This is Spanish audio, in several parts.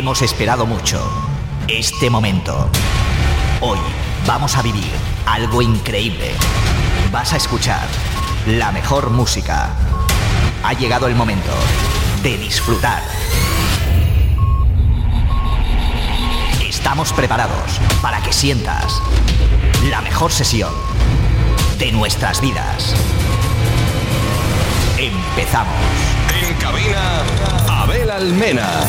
Hemos esperado mucho este momento. Hoy vamos a vivir algo increíble. Vas a escuchar la mejor música. Ha llegado el momento de disfrutar. Estamos preparados para que sientas la mejor sesión de nuestras vidas. Empezamos. En cabina, Abel Almena.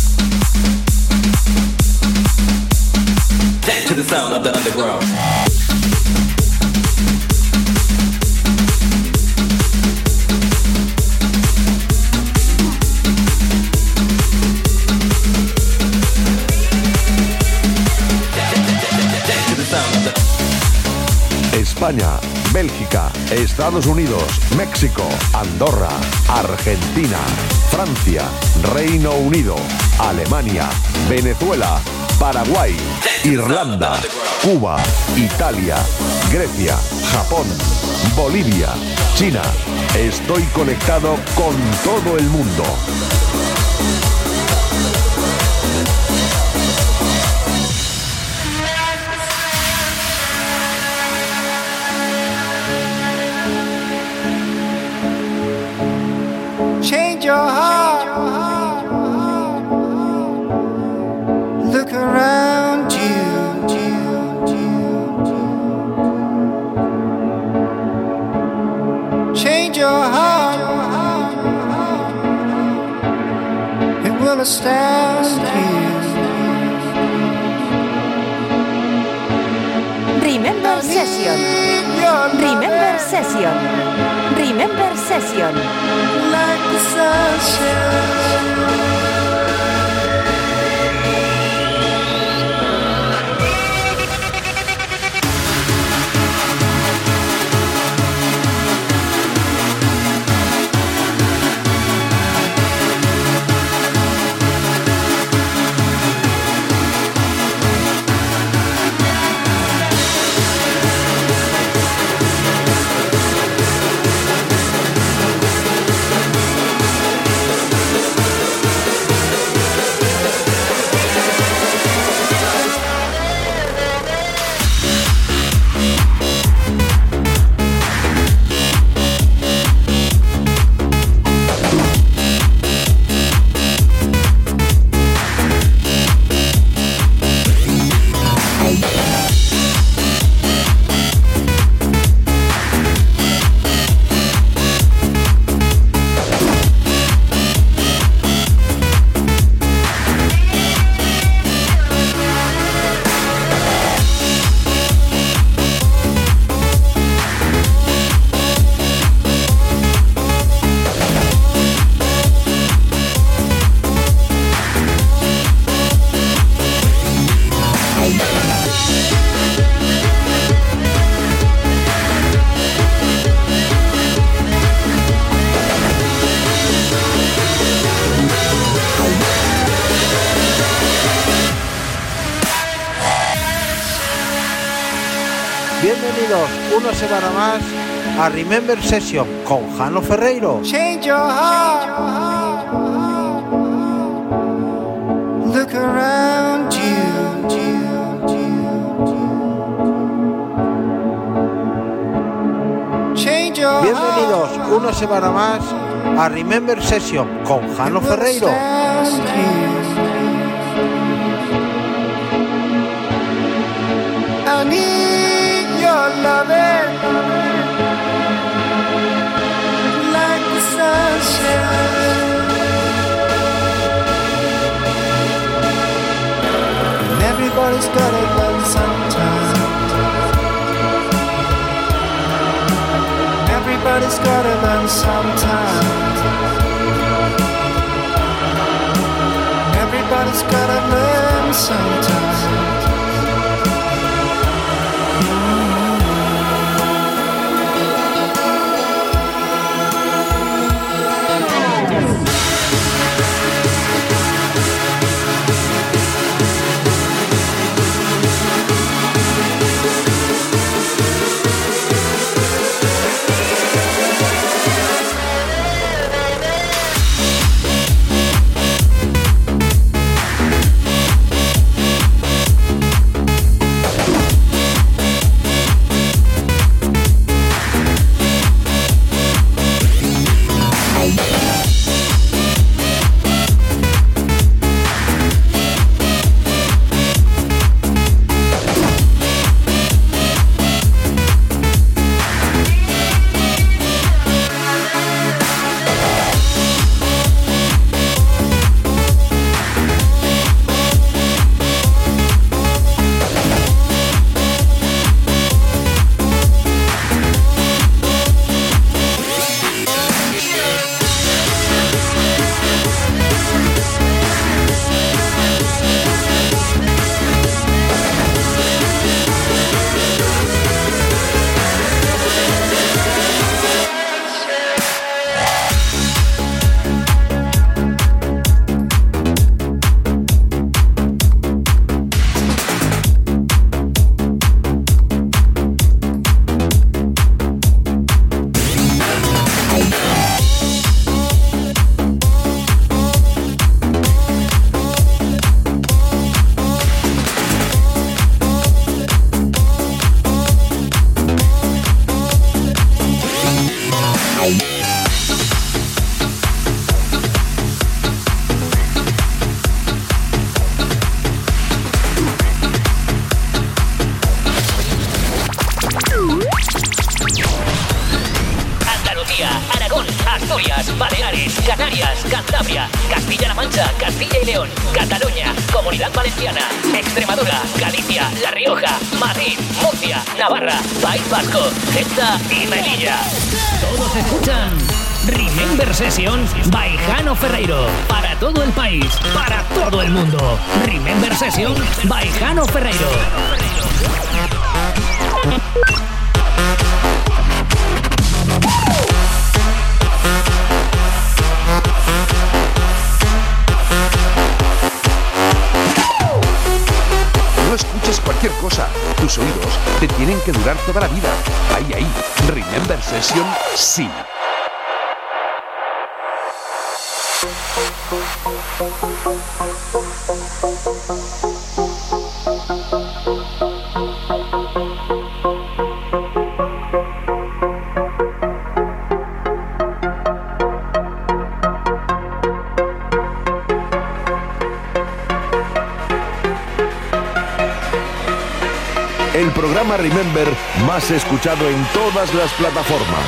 To the sound of the underground. España, Bélgica, Estados Unidos, México, Andorra, Argentina, Francia, Reino Unido, Alemania, Venezuela, Paraguay, Irlanda, Cuba, Italia, Grecia, Japón, Bolivia, China. Estoy conectado con todo el mundo. Remember Session. Remember Session. Remember Session. Like the sunshine. A Remember Session con Jano Ferreiro. Change your heart. Look around you. Change your Bienvenidos una semana más a Remember Session con Jano Ferreiro. I need your loving everybody's got it done sometimes. Everybody's got it done sometimes. Everybody's got it done sometime. Canarias, Cantabria, Castilla-La Mancha, Castilla y León, Cataluña, Comunidad Valenciana, Extremadura, Galicia, La Rioja, Madrid, Murcia, Navarra, País Vasco, Ceuta y Melilla. Todos escuchan Remember Session by Jano Ferreiro. Para todo el país, para todo el mundo. Remember Session by Jano Ferreiro. Cualquier cosa. Tus oídos te tienen que durar toda la vida. Ahí, ahí. Remember Session, sí. Remember más escuchado en todas las plataformas.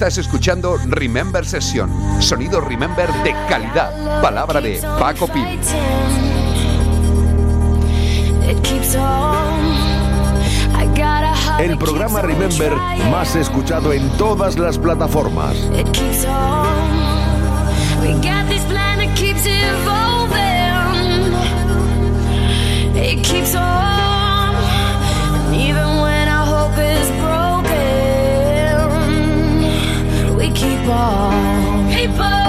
Estás escuchando Remember Session, sonido Remember de calidad, palabra de Paco Pil. El programa Remember más escuchado en todas las plataformas. It keeps on, people. People.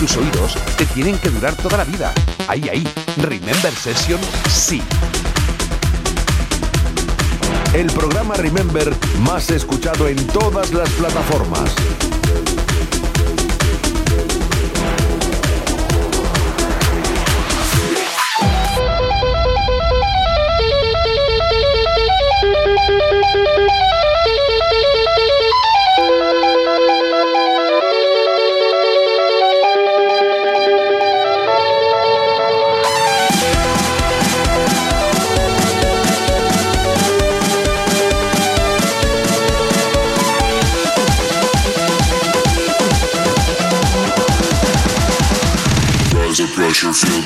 tus oídos te tienen que durar toda la vida. Ahí, ahí, Remember Session sí. El programa Remember más escuchado en todas las plataformas. what you feel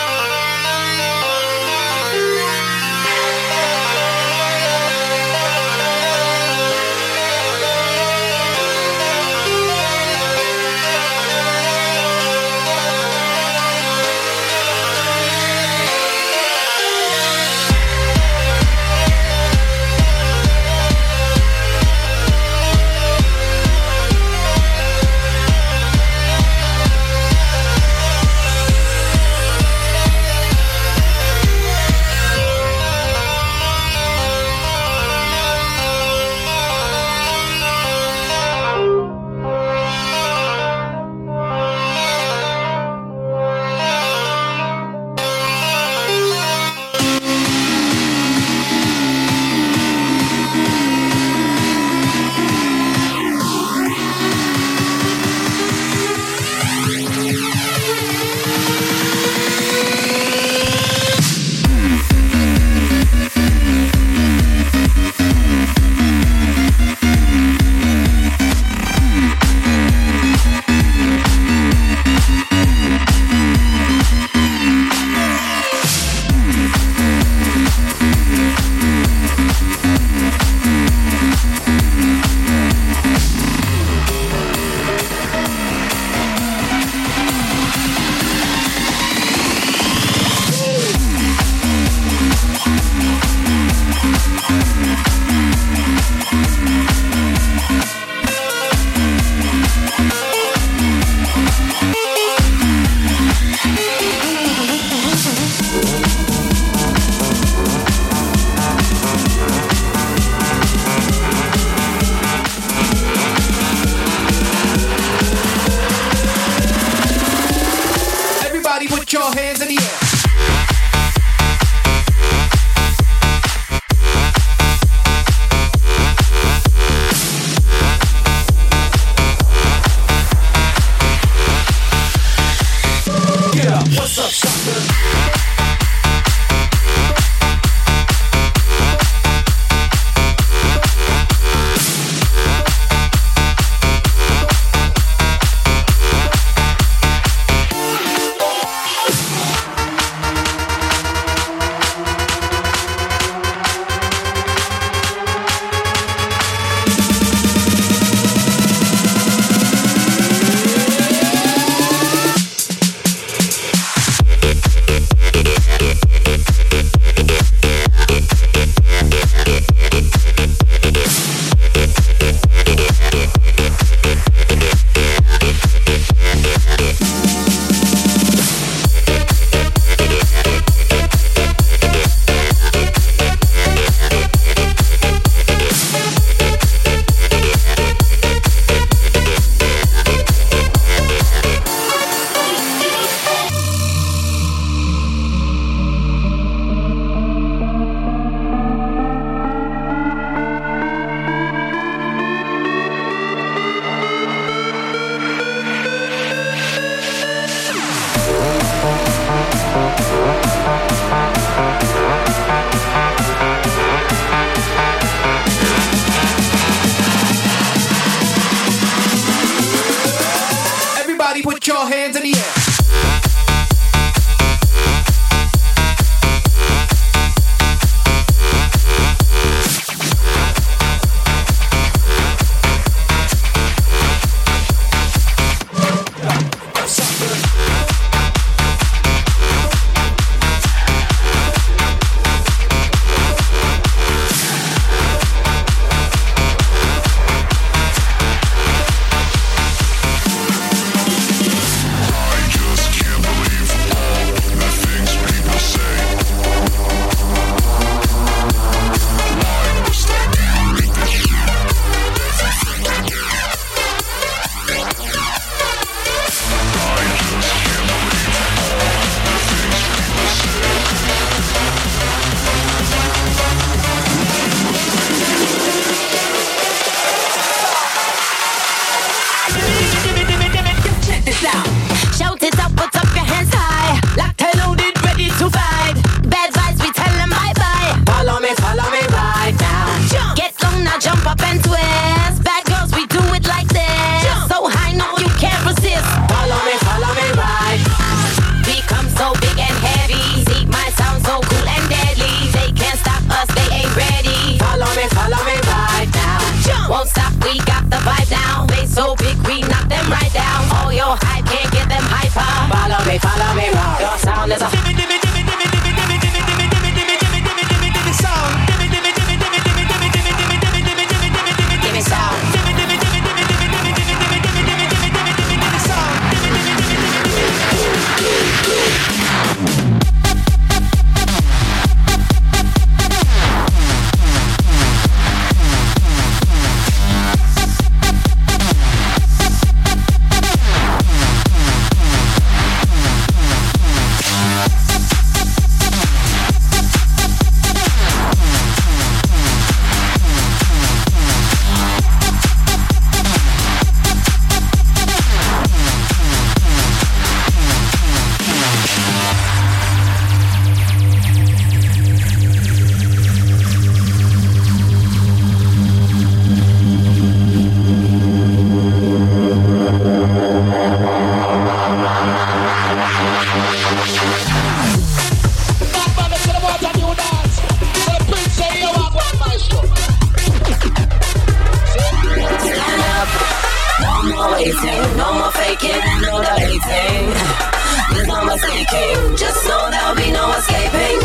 king. Just know there'll be no escaping.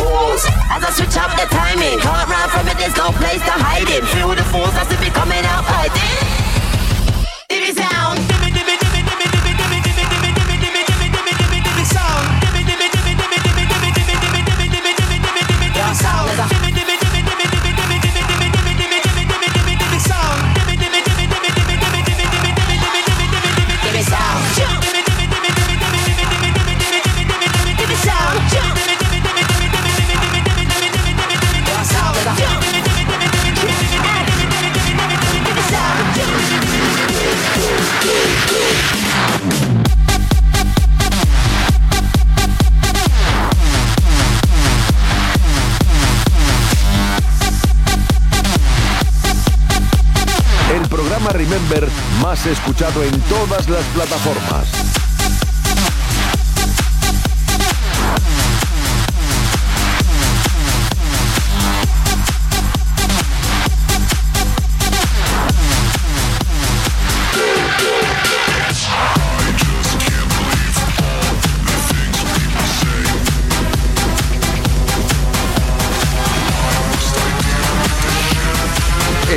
As I switch up the timing, can't run from it, there's no place to hide it. Feel the force that's Más escuchado en todas las plataformas.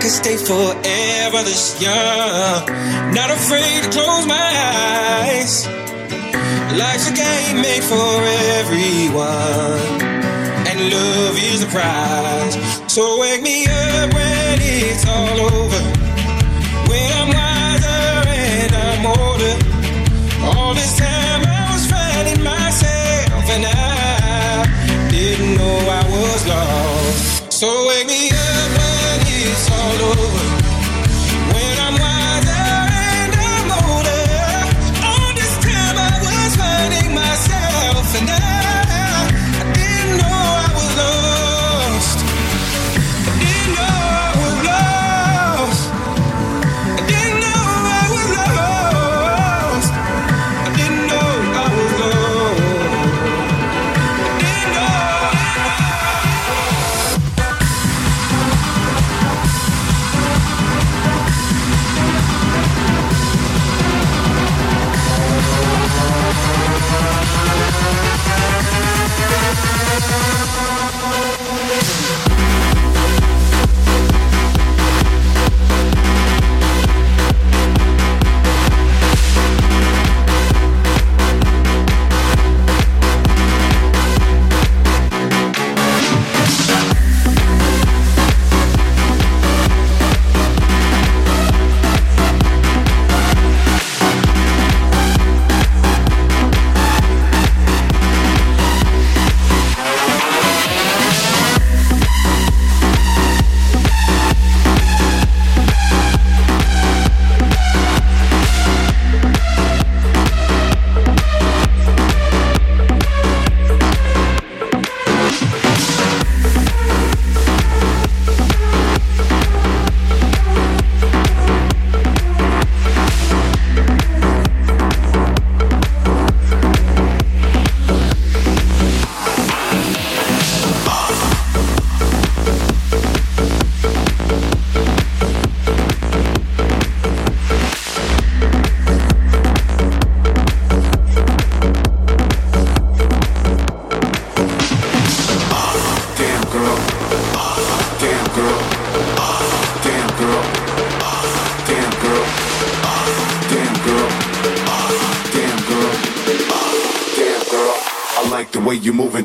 Could stay forever this young, not afraid to close my eyes. Life's a game made for everyone, and love is the prize. So wake me up when it's all over. When I'm wiser and I'm older. All this time I was finding myself and I didn't know I was lost.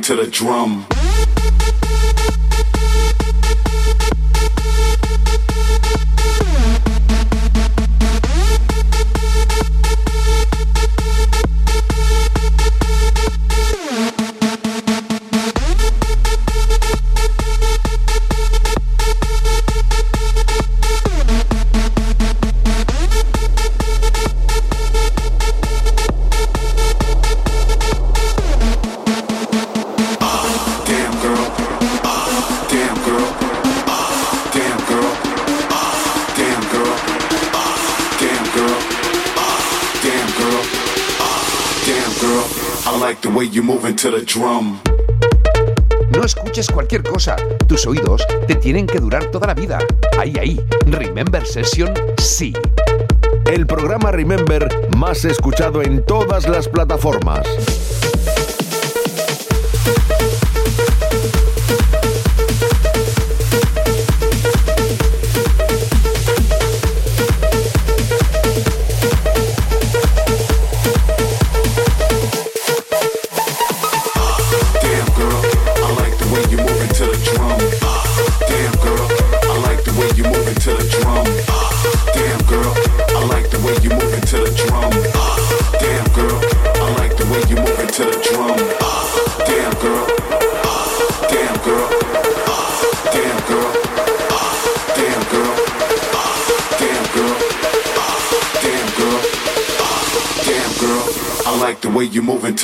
To the drum. No escuches cualquier cosa. Tus oídos te tienen que durar toda la vida. Ahí, ahí. Remember Session, sí. el programa Remember más escuchado en todas las plataformas.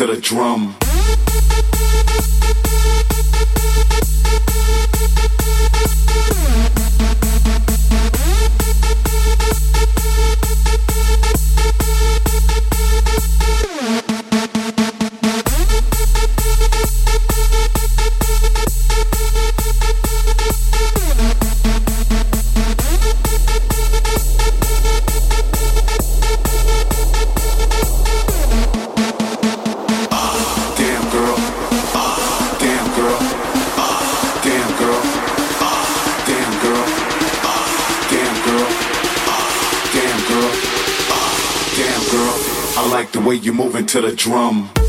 to the drum. You move into the drum.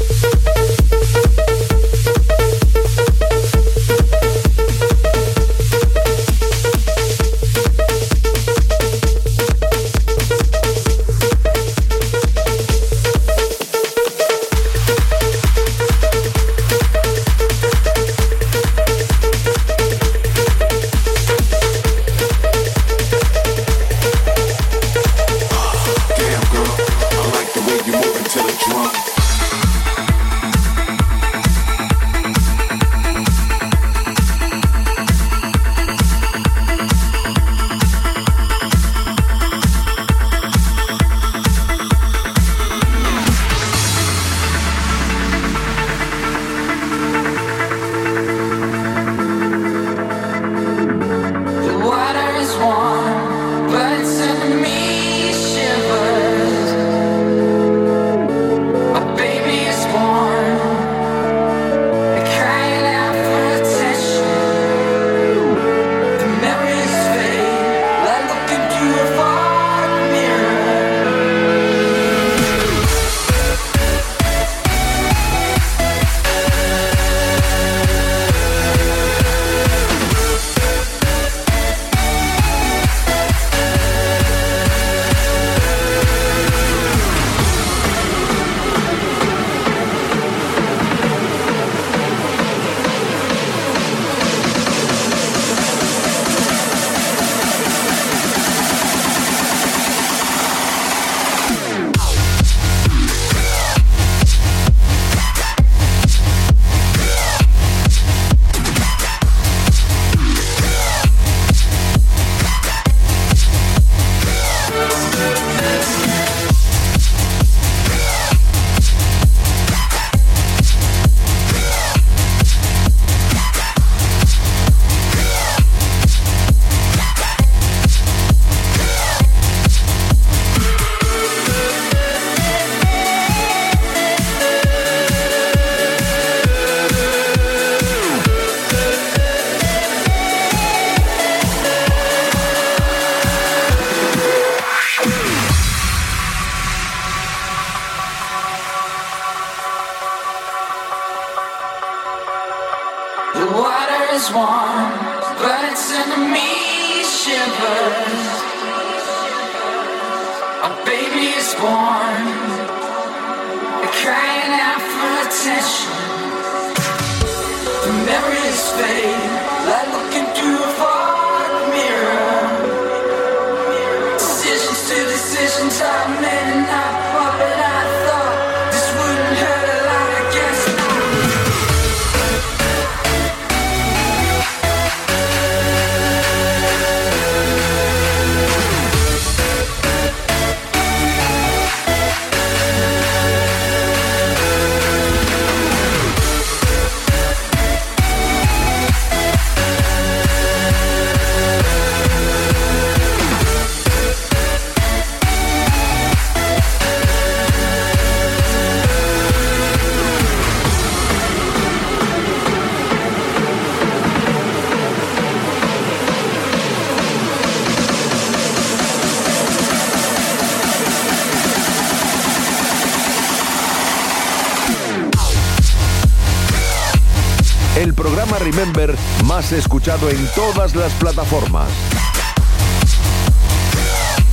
escuchado en todas las plataformas.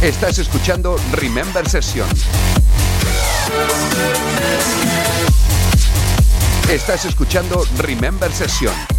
Estás escuchando Remember Session. Estás escuchando Remember Session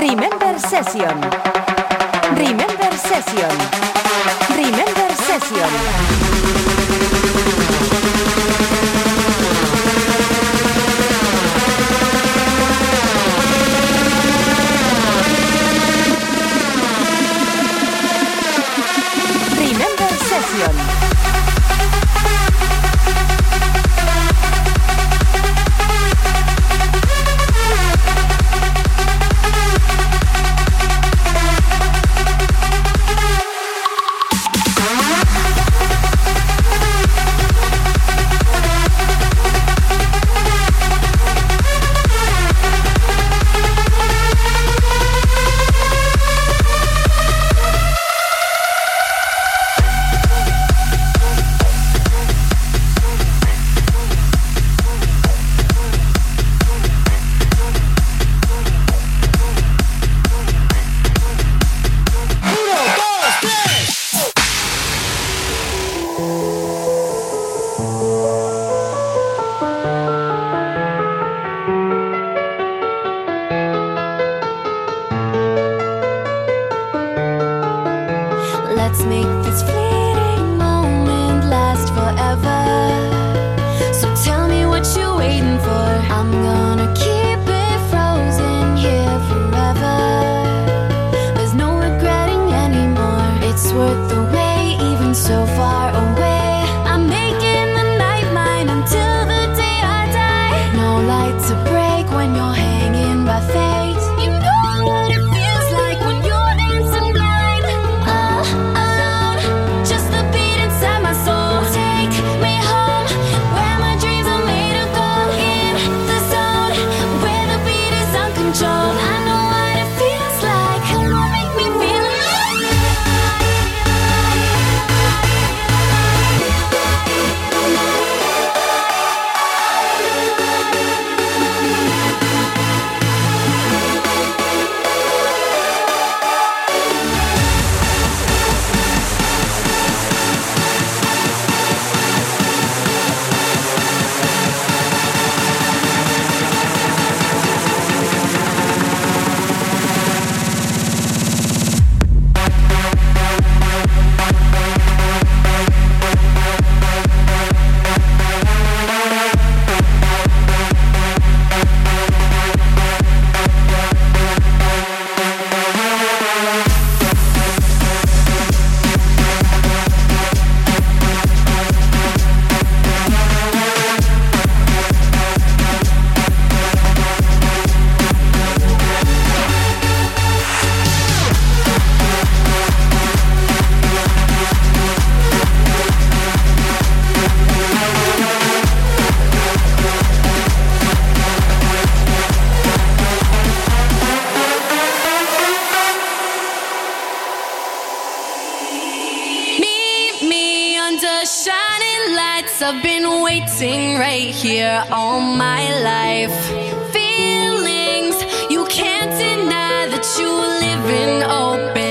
Remember Session. Remember Session. Remember Session. I've been waiting right here all my life. Feelings you can't deny that you live in open.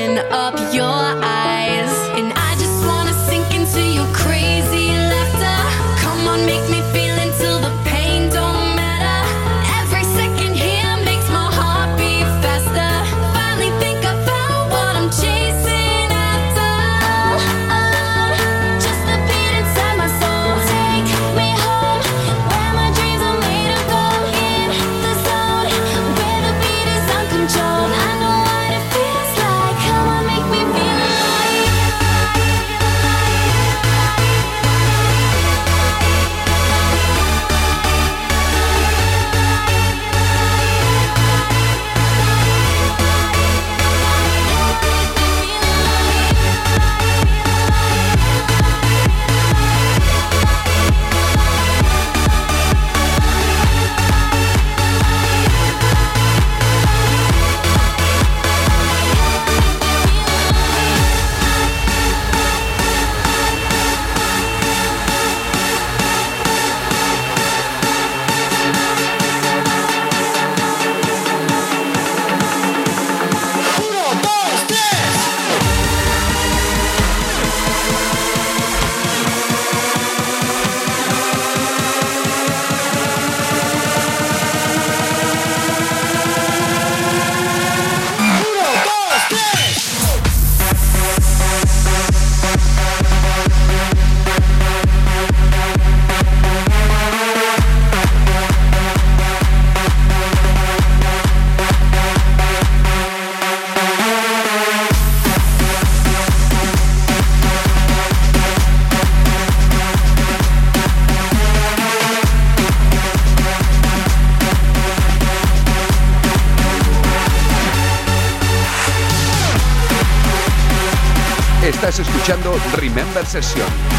Remember Session.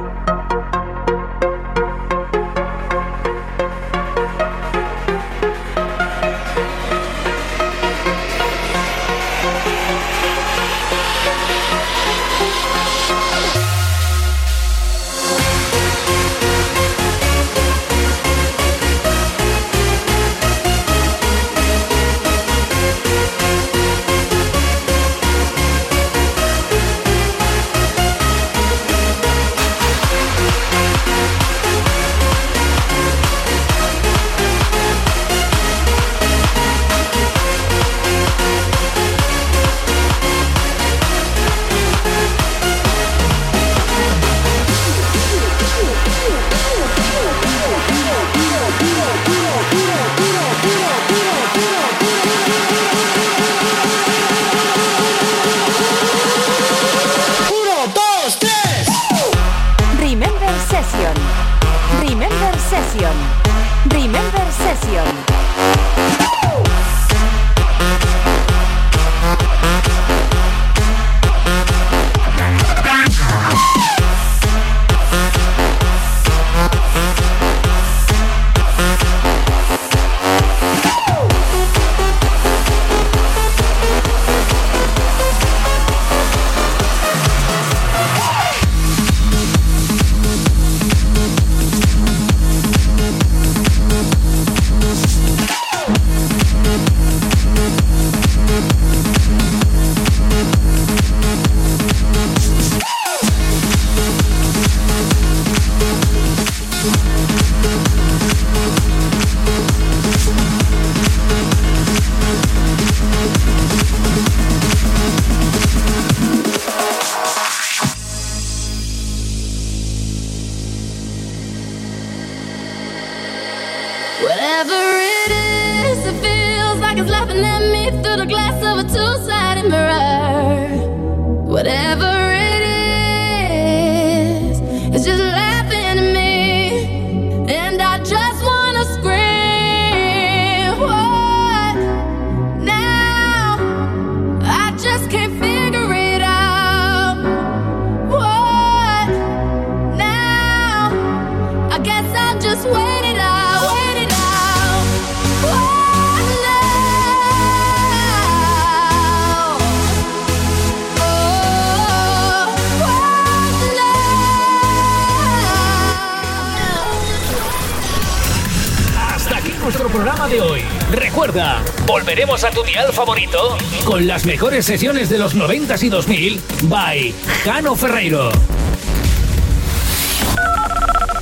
A tu dial favorito con las mejores sesiones de los 90s y 2000 by Cano Ferreiro.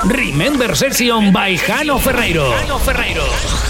Remember Session by Jano Ferreiro. Jano Ferreiro.